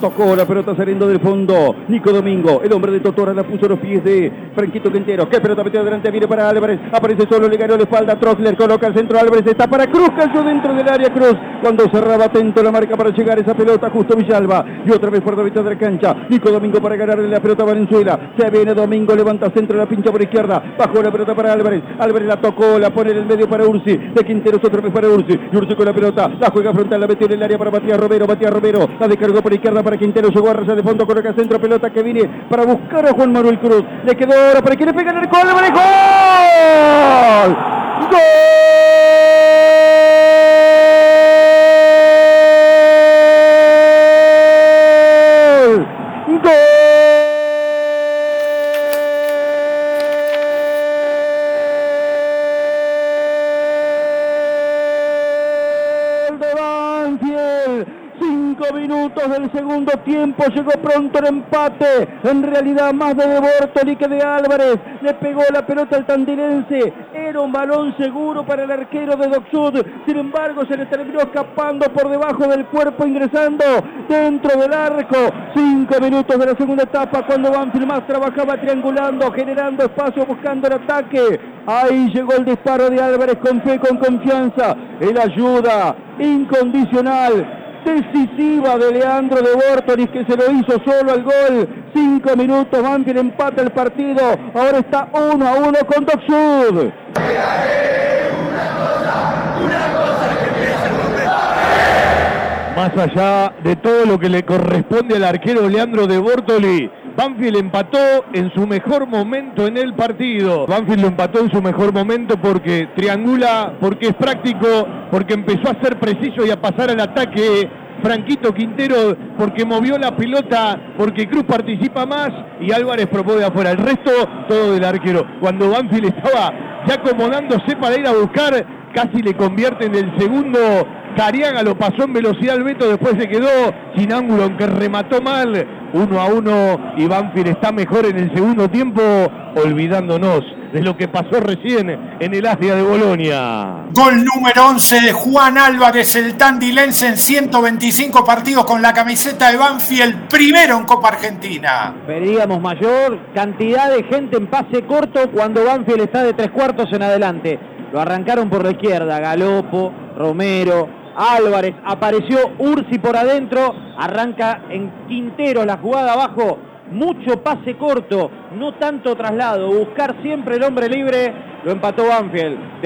Tocó la pelota saliendo del fondo. Nico Domingo, el hombre de Totora, la puso los pies de Franquito Quintero. Qué pelota metió adelante, viene para Álvarez. Aparece solo, le ganó la espalda. Troxler coloca el centro. Álvarez está para Cruz, cayó dentro del área Cruz. Cuando cerraba atento la marca para llegar esa pelota, justo Villalba. Y otra vez por la mitad de la cancha. Nico Domingo para ganarle la pelota a Valenzuela. Se viene Domingo, levanta centro, la pincha por izquierda. Bajó la pelota para Álvarez. Álvarez la tocó, la pone en el medio para Ursi. De Quinteros otra vez para Ursi. Y Ursi con la pelota. La juega frontal, la metió en el área para Matías Romero. Matías Romero la descargó por izquierda para Quintero. Llegó a raya de fondo, coloca centro, pelota que viene para buscar a Juan Manuel Cruz. Le quedó ahora para que le pegue el. ¡Gol! ¡Gol! Minutos del segundo tiempo, llegó pronto el empate. En realidad más de De Bortoli que de Álvarez. Le pegó la pelota al tandilense. Era un balón seguro para el arquero de Doxud. Sin embargo, se le terminó escapando por debajo del cuerpo, ingresando dentro del arco. Cinco minutos de la segunda etapa, cuando Banfield más trabajaba triangulando, generando espacio, buscando el ataque. Ahí llegó el disparo de Álvarez con fe, con confianza. El ayuda incondicional decisiva de Leandro de Bortonis que se lo hizo solo al gol. Cinco minutos, Banfield empata el partido. Ahora está uno a uno con Doc Sud. Más allá de todo lo que le corresponde al arquero Leandro de Bortoli, Banfield empató en su mejor momento en el partido. Banfield lo empató en su mejor momento porque triangula, porque es práctico, porque empezó a ser preciso y a pasar al ataque. Franquito Quintero porque movió la pelota, porque Cruz participa más y Álvarez propone afuera. El resto todo del arquero. Cuando Banfield estaba ya acomodándose para ir a buscar, casi le convierte en el segundo Cariaga lo pasó en velocidad al Beto, después se quedó sin ángulo, aunque remató mal. Uno a uno y Banfield está mejor en el segundo tiempo, olvidándonos de lo que pasó recién en el Asia de Bolonia. Gol número 11 de Juan Álvarez, el tandilense en 125 partidos con la camiseta de Banfield, primero en Copa Argentina. Veríamos mayor cantidad de gente en pase corto cuando Banfield está de tres cuartos en adelante. Lo arrancaron por la izquierda, Galopo, Romero, Álvarez, apareció Ursi por adentro, arranca en Quintero la jugada abajo, mucho pase corto, no tanto traslado, buscar siempre el hombre libre, lo empató Banfield.